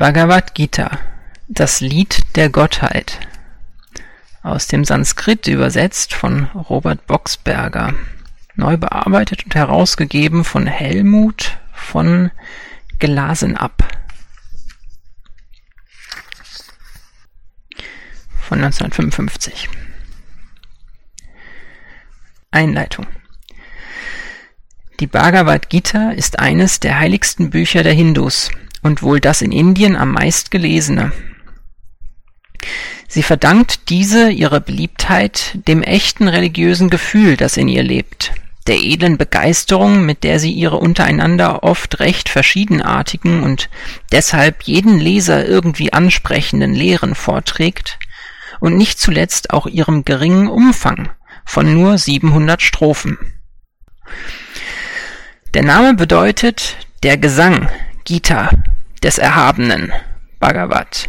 Bhagavad Gita, das Lied der Gottheit, aus dem Sanskrit übersetzt von Robert Boxberger, neu bearbeitet und herausgegeben von Helmut von Glasenapp von 1955. Einleitung. Die Bhagavad Gita ist eines der heiligsten Bücher der Hindus und wohl das in Indien am meist gelesene. Sie verdankt diese ihre Beliebtheit dem echten religiösen Gefühl, das in ihr lebt, der edlen Begeisterung, mit der sie ihre untereinander oft recht verschiedenartigen und deshalb jeden Leser irgendwie ansprechenden Lehren vorträgt, und nicht zuletzt auch ihrem geringen Umfang von nur 700 Strophen. Der Name bedeutet der Gesang, Gita, des Erhabenen, Bhagavat.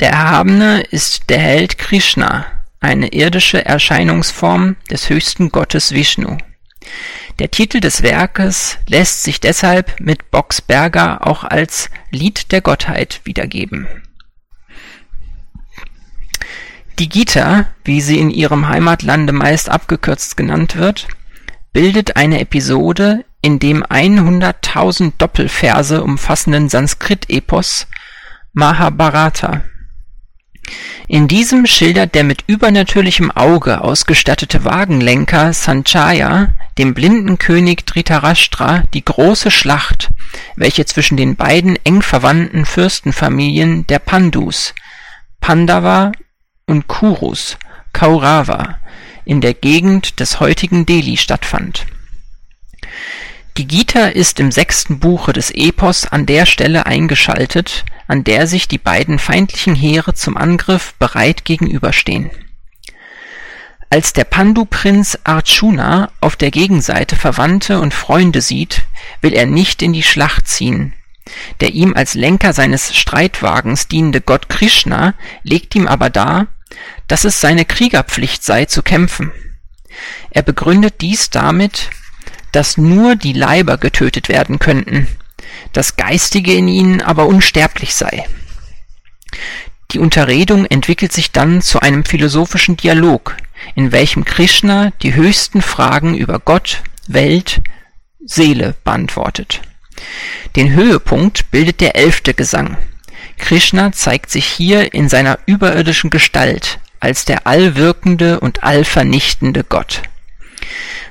Der Erhabene ist der Held Krishna, eine irdische Erscheinungsform des höchsten Gottes Vishnu. Der Titel des Werkes lässt sich deshalb mit Boxberger auch als Lied der Gottheit wiedergeben. Die Gita, wie sie in ihrem Heimatlande meist abgekürzt genannt wird, bildet eine Episode in dem 100.000 Doppelverse umfassenden Sanskrit-Epos Mahabharata. In diesem schildert der mit übernatürlichem Auge ausgestattete Wagenlenker Sanjaya dem blinden König Dhritarashtra die große Schlacht, welche zwischen den beiden eng verwandten Fürstenfamilien der Pandus (Pandava und Kurus (Kaurava) in der Gegend des heutigen Delhi stattfand. Die Gita ist im sechsten Buche des Epos an der Stelle eingeschaltet, an der sich die beiden feindlichen Heere zum Angriff bereit gegenüberstehen. Als der Pandu-Prinz Arjuna auf der Gegenseite Verwandte und Freunde sieht, will er nicht in die Schlacht ziehen. Der ihm als Lenker seines Streitwagens dienende Gott Krishna legt ihm aber dar, dass es seine Kriegerpflicht sei zu kämpfen. Er begründet dies damit, dass nur die Leiber getötet werden könnten, das Geistige in ihnen aber unsterblich sei. Die Unterredung entwickelt sich dann zu einem philosophischen Dialog, in welchem Krishna die höchsten Fragen über Gott, Welt, Seele beantwortet. Den Höhepunkt bildet der elfte Gesang. Krishna zeigt sich hier in seiner überirdischen Gestalt als der allwirkende und allvernichtende Gott.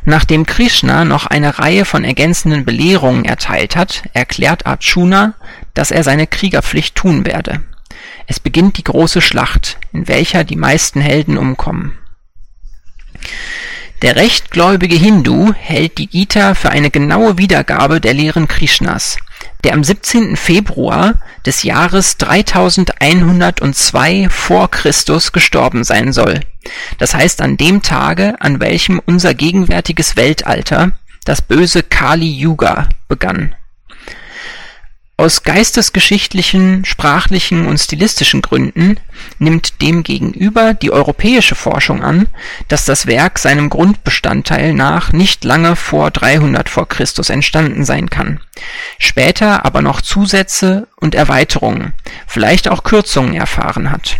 Nachdem Krishna noch eine Reihe von ergänzenden Belehrungen erteilt hat, erklärt Arjuna, dass er seine Kriegerpflicht tun werde. Es beginnt die große Schlacht, in welcher die meisten Helden umkommen. Der rechtgläubige Hindu hält die Gita für eine genaue Wiedergabe der Lehren Krishnas, der am 17. Februar des Jahres 3102 vor Christus gestorben sein soll, das heißt an dem Tage, an welchem unser gegenwärtiges Weltalter, das böse Kali Yuga, begann aus geistesgeschichtlichen, sprachlichen und stilistischen Gründen nimmt demgegenüber die europäische Forschung an, dass das Werk seinem Grundbestandteil nach nicht lange vor 300 v. Chr. entstanden sein kann, später aber noch Zusätze und Erweiterungen, vielleicht auch Kürzungen erfahren hat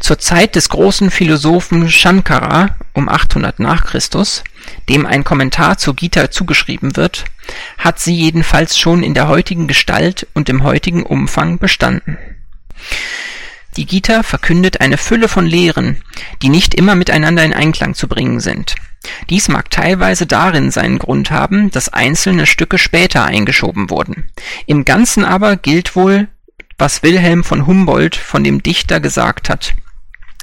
zur Zeit des großen Philosophen Shankara um 800 n. Chr., dem ein Kommentar zur Gita zugeschrieben wird, hat sie jedenfalls schon in der heutigen Gestalt und im heutigen Umfang bestanden. Die Gita verkündet eine Fülle von Lehren, die nicht immer miteinander in Einklang zu bringen sind. Dies mag teilweise darin seinen Grund haben, dass einzelne Stücke später eingeschoben wurden. Im Ganzen aber gilt wohl was Wilhelm von Humboldt von dem Dichter gesagt hat.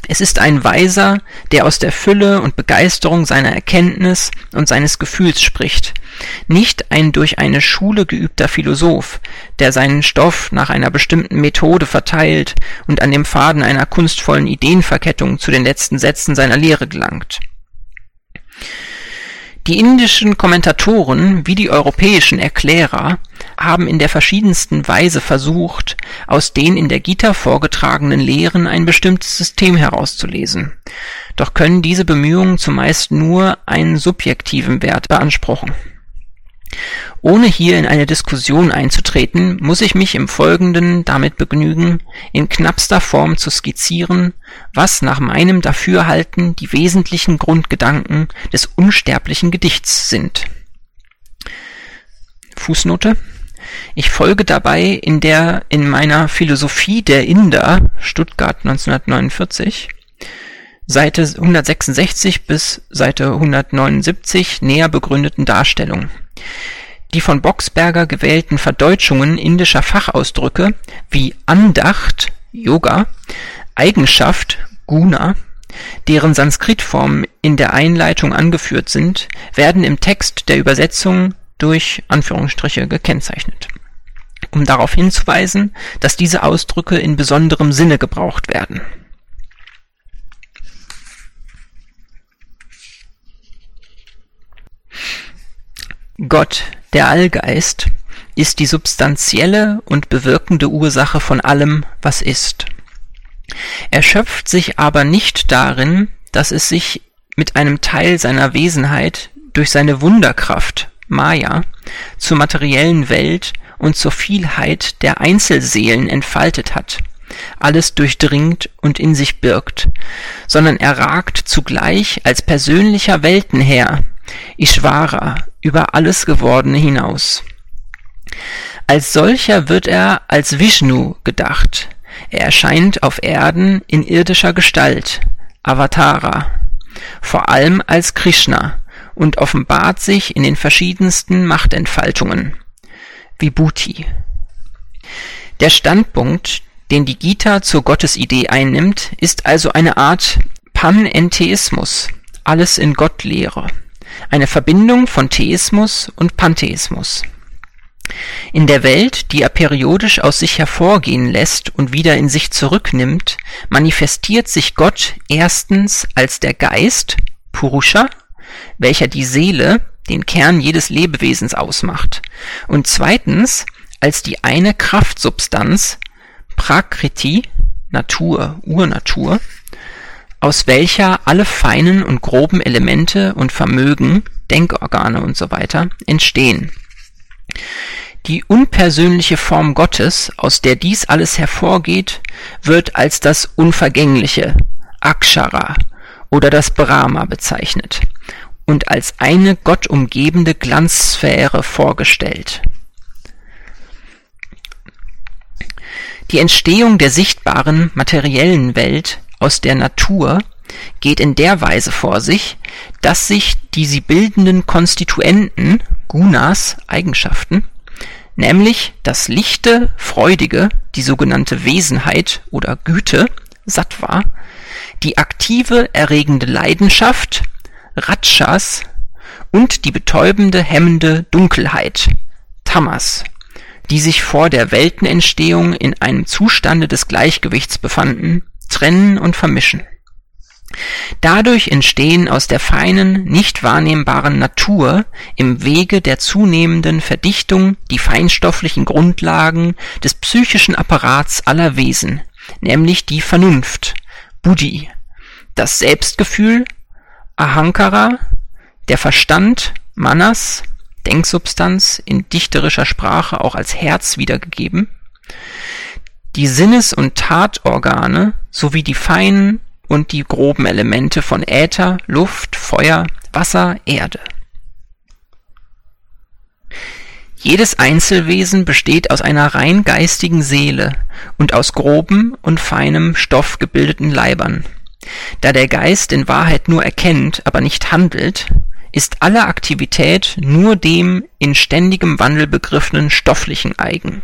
Es ist ein Weiser, der aus der Fülle und Begeisterung seiner Erkenntnis und seines Gefühls spricht, nicht ein durch eine Schule geübter Philosoph, der seinen Stoff nach einer bestimmten Methode verteilt und an dem Faden einer kunstvollen Ideenverkettung zu den letzten Sätzen seiner Lehre gelangt. Die indischen Kommentatoren wie die europäischen Erklärer haben in der verschiedensten Weise versucht, aus den in der Gita vorgetragenen Lehren ein bestimmtes System herauszulesen, doch können diese Bemühungen zumeist nur einen subjektiven Wert beanspruchen. Ohne hier in eine Diskussion einzutreten, muss ich mich im Folgenden damit begnügen, in knappster Form zu skizzieren, was nach meinem Dafürhalten die wesentlichen Grundgedanken des unsterblichen Gedichts sind. Fußnote ich folge dabei in der in meiner Philosophie der Inder (Stuttgart 1949) Seite 166 bis Seite 179 näher begründeten Darstellung. Die von Boxberger gewählten Verdeutschungen indischer Fachausdrücke wie Andacht (Yoga), Eigenschaft (Guna), deren Sanskritformen in der Einleitung angeführt sind, werden im Text der Übersetzung durch Anführungsstriche gekennzeichnet, um darauf hinzuweisen, dass diese Ausdrücke in besonderem Sinne gebraucht werden. Gott, der Allgeist, ist die substanzielle und bewirkende Ursache von allem, was ist. Er schöpft sich aber nicht darin, dass es sich mit einem Teil seiner Wesenheit durch seine Wunderkraft Maya zur materiellen Welt und zur Vielheit der Einzelseelen entfaltet hat, alles durchdringt und in sich birgt, sondern er ragt zugleich als persönlicher Weltenherr, Ishvara, über alles Gewordene hinaus. Als solcher wird er als Vishnu gedacht. Er erscheint auf Erden in irdischer Gestalt, Avatara, vor allem als Krishna, und offenbart sich in den verschiedensten Machtentfaltungen (Vibhuti). Der Standpunkt, den die Gita zur Gottesidee einnimmt, ist also eine Art Panentheismus (Alles-in-Gott-Lehre), eine Verbindung von Theismus und Pantheismus. In der Welt, die er periodisch aus sich hervorgehen lässt und wieder in sich zurücknimmt, manifestiert sich Gott erstens als der Geist (Purusha welcher die Seele, den Kern jedes Lebewesens ausmacht, und zweitens als die eine Kraftsubstanz Prakriti (Natur, Urnatur), aus welcher alle feinen und groben Elemente und Vermögen (Denkorgane usw.) entstehen. Die unpersönliche Form Gottes, aus der dies alles hervorgeht, wird als das Unvergängliche (Akshara) oder das Brahma bezeichnet und als eine Gott umgebende Glanzsphäre vorgestellt. Die Entstehung der sichtbaren materiellen Welt aus der Natur geht in der Weise vor sich, dass sich die sie bildenden Konstituenten (Gunas, Eigenschaften), nämlich das Lichte, Freudige, die sogenannte Wesenheit oder Güte (Sattva), die aktive, erregende Leidenschaft Rajas und die betäubende, hemmende Dunkelheit (Tamas), die sich vor der Weltenentstehung in einem Zustande des Gleichgewichts befanden, trennen und vermischen. Dadurch entstehen aus der feinen, nicht wahrnehmbaren Natur im Wege der zunehmenden Verdichtung die feinstofflichen Grundlagen des psychischen Apparats aller Wesen, nämlich die Vernunft (Buddhi), das Selbstgefühl Ahankara, der Verstand, Manas, Denksubstanz, in dichterischer Sprache auch als Herz wiedergegeben, die Sinnes- und Tatorgane sowie die feinen und die groben Elemente von Äther, Luft, Feuer, Wasser, Erde. Jedes Einzelwesen besteht aus einer rein geistigen Seele und aus grobem und feinem Stoff gebildeten Leibern da der Geist in Wahrheit nur erkennt, aber nicht handelt, ist alle Aktivität nur dem in ständigem Wandel begriffenen Stofflichen eigen.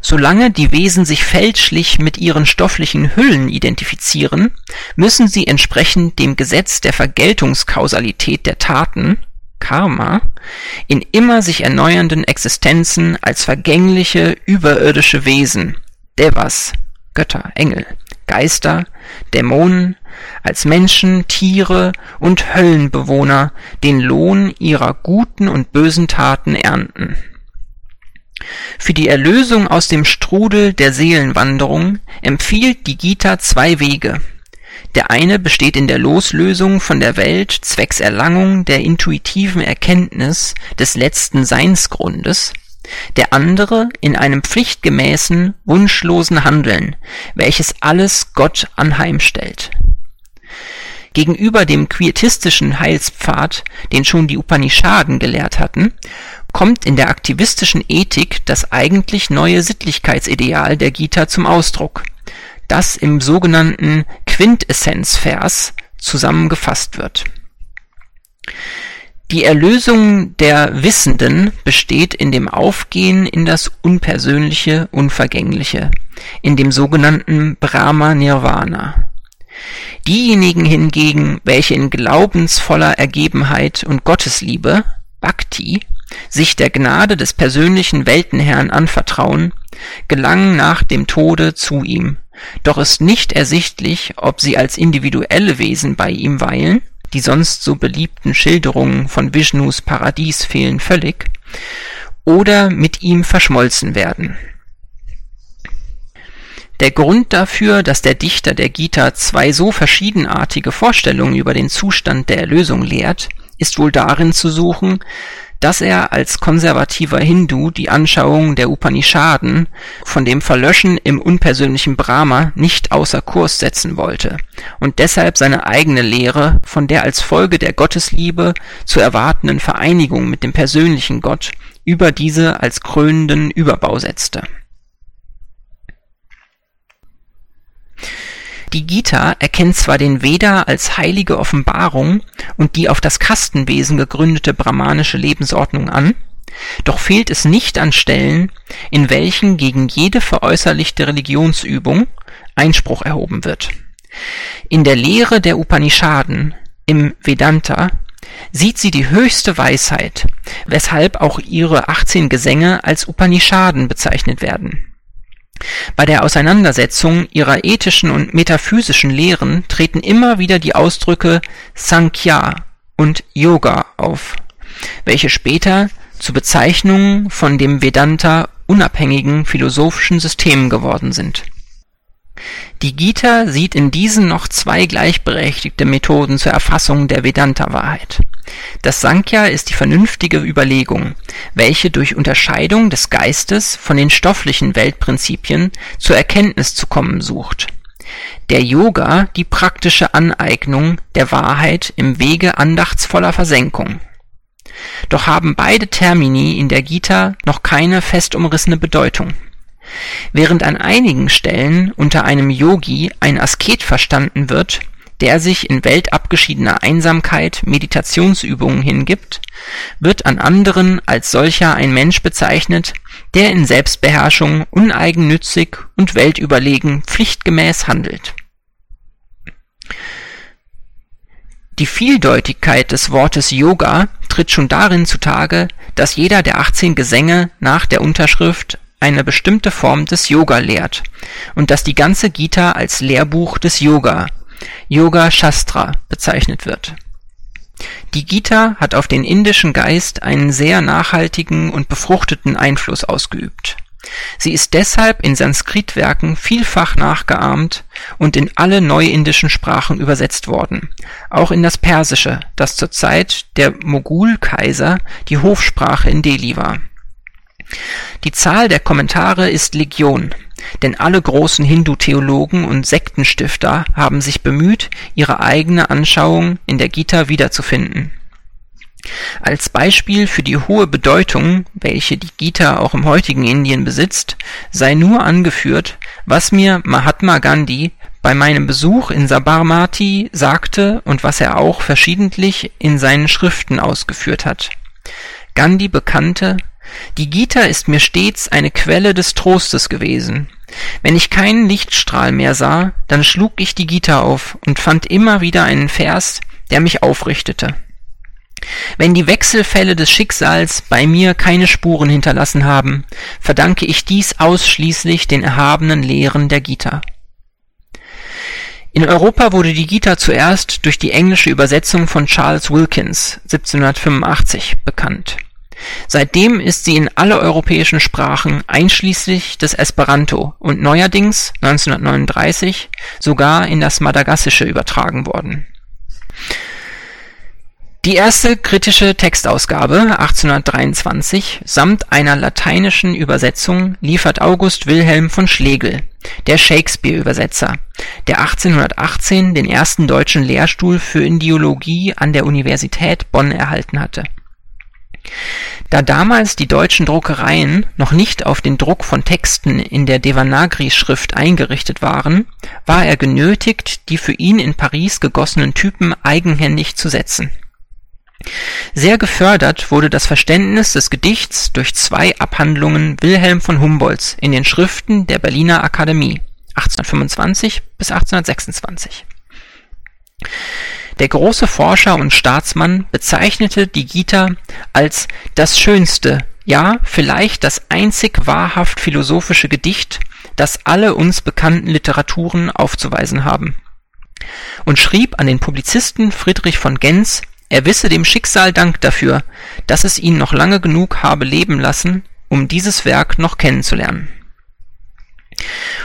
Solange die Wesen sich fälschlich mit ihren stofflichen Hüllen identifizieren, müssen sie entsprechend dem Gesetz der Vergeltungskausalität der Taten (Karma) in immer sich erneuernden Existenzen als vergängliche, überirdische Wesen (Devas, Götter, Engel Geister, Dämonen, als Menschen, Tiere und Höllenbewohner den Lohn ihrer guten und bösen Taten ernten. Für die Erlösung aus dem Strudel der Seelenwanderung empfiehlt die Gita zwei Wege: Der eine besteht in der Loslösung von der Welt zwecks Erlangung der intuitiven Erkenntnis des letzten Seinsgrundes, der andere in einem pflichtgemäßen, wunschlosen Handeln, welches alles Gott anheimstellt. Gegenüber dem quietistischen Heilspfad, den schon die Upanishaden gelehrt hatten, kommt in der aktivistischen Ethik das eigentlich neue Sittlichkeitsideal der Gita zum Ausdruck, das im sogenannten Quintessenzvers zusammengefasst wird. Die Erlösung der Wissenden besteht in dem Aufgehen in das Unpersönliche, Unvergängliche, in dem sogenannten Brahma-Nirvana. Diejenigen hingegen, welche in glaubensvoller Ergebenheit und Gottesliebe (Bhakti) sich der Gnade des persönlichen Weltenherrn anvertrauen, gelangen nach dem Tode zu ihm, doch ist nicht ersichtlich, ob sie als individuelle Wesen bei ihm weilen (die sonst so beliebten Schilderungen von Vishnus Paradies fehlen völlig) oder mit ihm verschmolzen werden der Grund dafür, dass der Dichter der Gita zwei so verschiedenartige Vorstellungen über den Zustand der Erlösung lehrt, ist wohl darin zu suchen, dass er als konservativer Hindu die Anschauung der Upanishaden von dem Verlöschen im unpersönlichen Brahma nicht außer Kurs setzen wollte und deshalb seine eigene Lehre von der als Folge der Gottesliebe zu erwartenden Vereinigung mit dem persönlichen Gott über diese als krönenden Überbau setzte Die Gita erkennt zwar den Veda als heilige Offenbarung und die auf das Kastenwesen gegründete brahmanische Lebensordnung an, doch fehlt es nicht an Stellen, in welchen gegen jede veräußerlichte Religionsübung Einspruch erhoben wird. In der Lehre der Upanishaden, im Vedanta, sieht sie die höchste Weisheit, weshalb auch ihre 18 Gesänge als Upanishaden bezeichnet werden bei der Auseinandersetzung ihrer ethischen und metaphysischen Lehren treten immer wieder die Ausdrücke Sankhya und Yoga auf, welche später zu Bezeichnungen von dem Vedanta unabhängigen philosophischen Systemen geworden sind. Die Gita sieht in diesen noch zwei gleichberechtigte Methoden zur Erfassung der Vedanta-Wahrheit das Sankhya ist die vernünftige Überlegung, welche durch Unterscheidung des Geistes von den stofflichen Weltprinzipien zur Erkenntnis zu kommen sucht, der Yoga die praktische Aneignung der Wahrheit im Wege andachtsvoller Versenkung. Doch haben beide Termini in der Gita noch keine fest umrissene Bedeutung. Während an einigen Stellen unter einem Yogi ein Asket verstanden wird der sich in weltabgeschiedener Einsamkeit Meditationsübungen hingibt, wird an anderen als solcher ein Mensch bezeichnet, der in Selbstbeherrschung uneigennützig und weltüberlegen pflichtgemäß handelt. Die Vieldeutigkeit des Wortes Yoga tritt schon darin zutage, dass jeder der 18 Gesänge nach der Unterschrift eine bestimmte Form des Yoga lehrt und dass die ganze Gita als Lehrbuch des Yoga Yoga Shastra bezeichnet wird. Die Gita hat auf den indischen Geist einen sehr nachhaltigen und befruchteten Einfluss ausgeübt. Sie ist deshalb in Sanskritwerken vielfach nachgeahmt und in alle neuindischen Sprachen übersetzt worden, auch in das Persische, das zur Zeit der Mogulkaiser die Hofsprache in Delhi war. Die Zahl der Kommentare ist Legion denn alle großen Hindu-Theologen und Sektenstifter haben sich bemüht, ihre eigene Anschauung in der Gita wiederzufinden. Als Beispiel für die hohe Bedeutung, welche die Gita auch im heutigen Indien besitzt, sei nur angeführt, was mir Mahatma Gandhi bei meinem Besuch in Sabarmati sagte und was er auch verschiedentlich in seinen Schriften ausgeführt hat. Gandhi bekannte die Gita ist mir stets eine Quelle des Trostes gewesen. Wenn ich keinen Lichtstrahl mehr sah, dann schlug ich die Gita auf und fand immer wieder einen Vers, der mich aufrichtete. Wenn die Wechselfälle des Schicksals bei mir keine Spuren hinterlassen haben, verdanke ich dies ausschließlich den erhabenen Lehren der Gita. In Europa wurde die Gita zuerst durch die englische Übersetzung von Charles Wilkins 1785 bekannt Seitdem ist sie in alle europäischen Sprachen einschließlich des Esperanto und neuerdings 1939 sogar in das Madagassische übertragen worden. Die erste kritische Textausgabe (1823) samt einer lateinischen Übersetzung liefert August Wilhelm von Schlegel, der Shakespeare-Übersetzer, der 1818 den ersten deutschen Lehrstuhl für Indiologie an der Universität Bonn erhalten hatte. Da damals die deutschen Druckereien noch nicht auf den Druck von Texten in der Devanagari-Schrift eingerichtet waren, war er genötigt, die für ihn in Paris gegossenen Typen eigenhändig zu setzen sehr gefördert wurde das Verständnis des Gedichts durch zwei Abhandlungen Wilhelm von Humboldts in den Schriften der Berliner Akademie (1825 bis 1826). Der große Forscher und Staatsmann bezeichnete die Gita als „ das schönste, ja, vielleicht das einzig wahrhaft philosophische Gedicht, das alle uns bekannten Literaturen aufzuweisen haben “und schrieb an den Publizisten Friedrich von Gentz er wisse dem Schicksal Dank dafür, dass es ihn noch lange genug habe leben lassen, um dieses Werk noch kennenzulernen.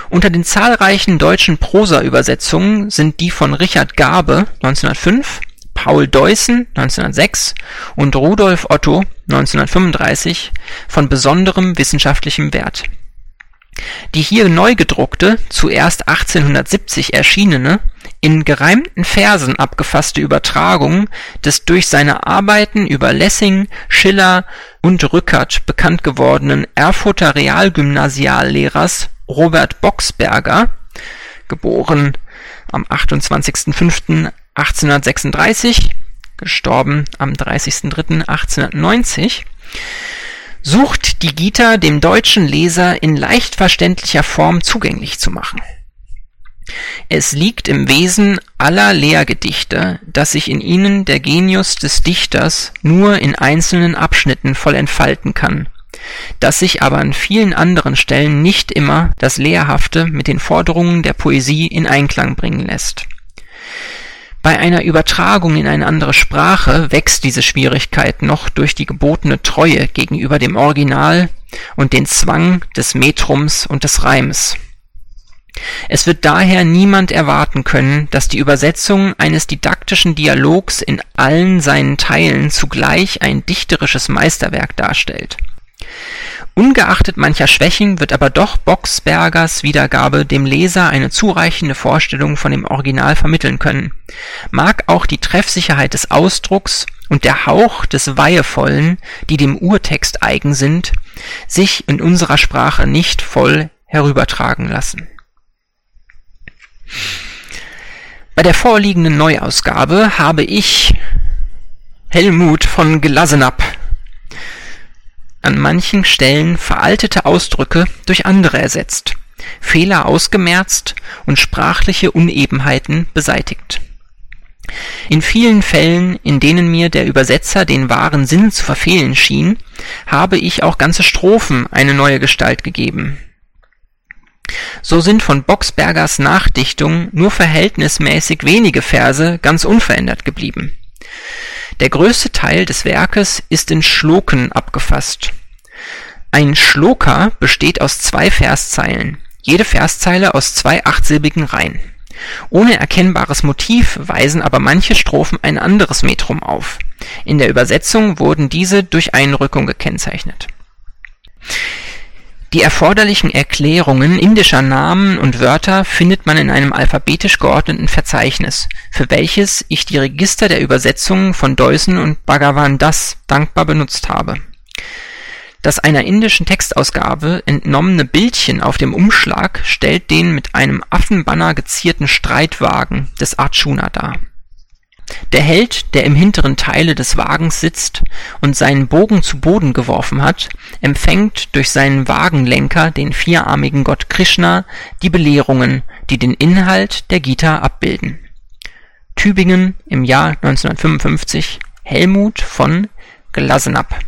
Unter den zahlreichen deutschen Prosaübersetzungen sind die von Richard Garbe (1905), Paul Deussen (1906) und Rudolf Otto (1935) von besonderem wissenschaftlichem Wert. Die hier neu gedruckte, zuerst 1870 erschienene in gereimten Versen abgefasste Übertragung des durch seine Arbeiten über Lessing, Schiller und Rückert bekannt gewordenen Erfurter Realgymnasiallehrers Robert Boxberger geboren am 28.05.1836, gestorben am 30.03.1890 sucht die Gita dem deutschen Leser in leicht verständlicher Form zugänglich zu machen. Es liegt im Wesen aller Lehrgedichte, dass sich in ihnen der Genius des Dichters nur in einzelnen Abschnitten voll entfalten kann, dass sich aber an vielen anderen Stellen nicht immer das Lehrhafte mit den Forderungen der Poesie in Einklang bringen lässt. Bei einer Übertragung in eine andere Sprache wächst diese Schwierigkeit noch durch die gebotene Treue gegenüber dem Original und den Zwang des Metrums und des Reims es wird daher niemand erwarten können, dass die Übersetzung eines didaktischen Dialogs in allen seinen Teilen zugleich ein dichterisches Meisterwerk darstellt. Ungeachtet mancher Schwächen wird aber doch Boxbergers Wiedergabe dem Leser eine zureichende Vorstellung von dem Original vermitteln können, mag auch die Treffsicherheit des Ausdrucks und der Hauch des Weihevollen, die dem Urtext eigen sind, sich in unserer Sprache nicht voll herübertragen lassen. Bei der vorliegenden Neuausgabe habe ich Helmut von Glasenapp an manchen Stellen veraltete Ausdrücke durch andere ersetzt, Fehler ausgemerzt und sprachliche Unebenheiten beseitigt. In vielen Fällen, in denen mir der Übersetzer den wahren Sinn zu verfehlen schien, habe ich auch ganze Strophen eine neue Gestalt gegeben so sind von Boxbergers Nachdichtung nur verhältnismäßig wenige Verse ganz unverändert geblieben. Der größte Teil des Werkes ist in Schloken abgefasst. Ein Schloka besteht aus zwei Verszeilen, jede Verszeile aus zwei achtsilbigen Reihen. Ohne erkennbares Motiv weisen aber manche Strophen ein anderes Metrum auf. In der Übersetzung wurden diese durch Einrückung gekennzeichnet die erforderlichen Erklärungen indischer Namen und Wörter findet man in einem alphabetisch geordneten Verzeichnis, für welches ich die Register der Übersetzungen von Deussen und Bhagavan Das dankbar benutzt habe. Das einer indischen Textausgabe entnommene Bildchen auf dem Umschlag stellt den mit einem Affenbanner gezierten Streitwagen des Arjuna dar der Held, der im hinteren Teile des Wagens sitzt und seinen Bogen zu Boden geworfen hat, empfängt durch seinen Wagenlenker, den vierarmigen Gott Krishna, die Belehrungen, die den Inhalt der Gita abbilden. Tübingen im Jahr 1955 Helmut von Glasenapp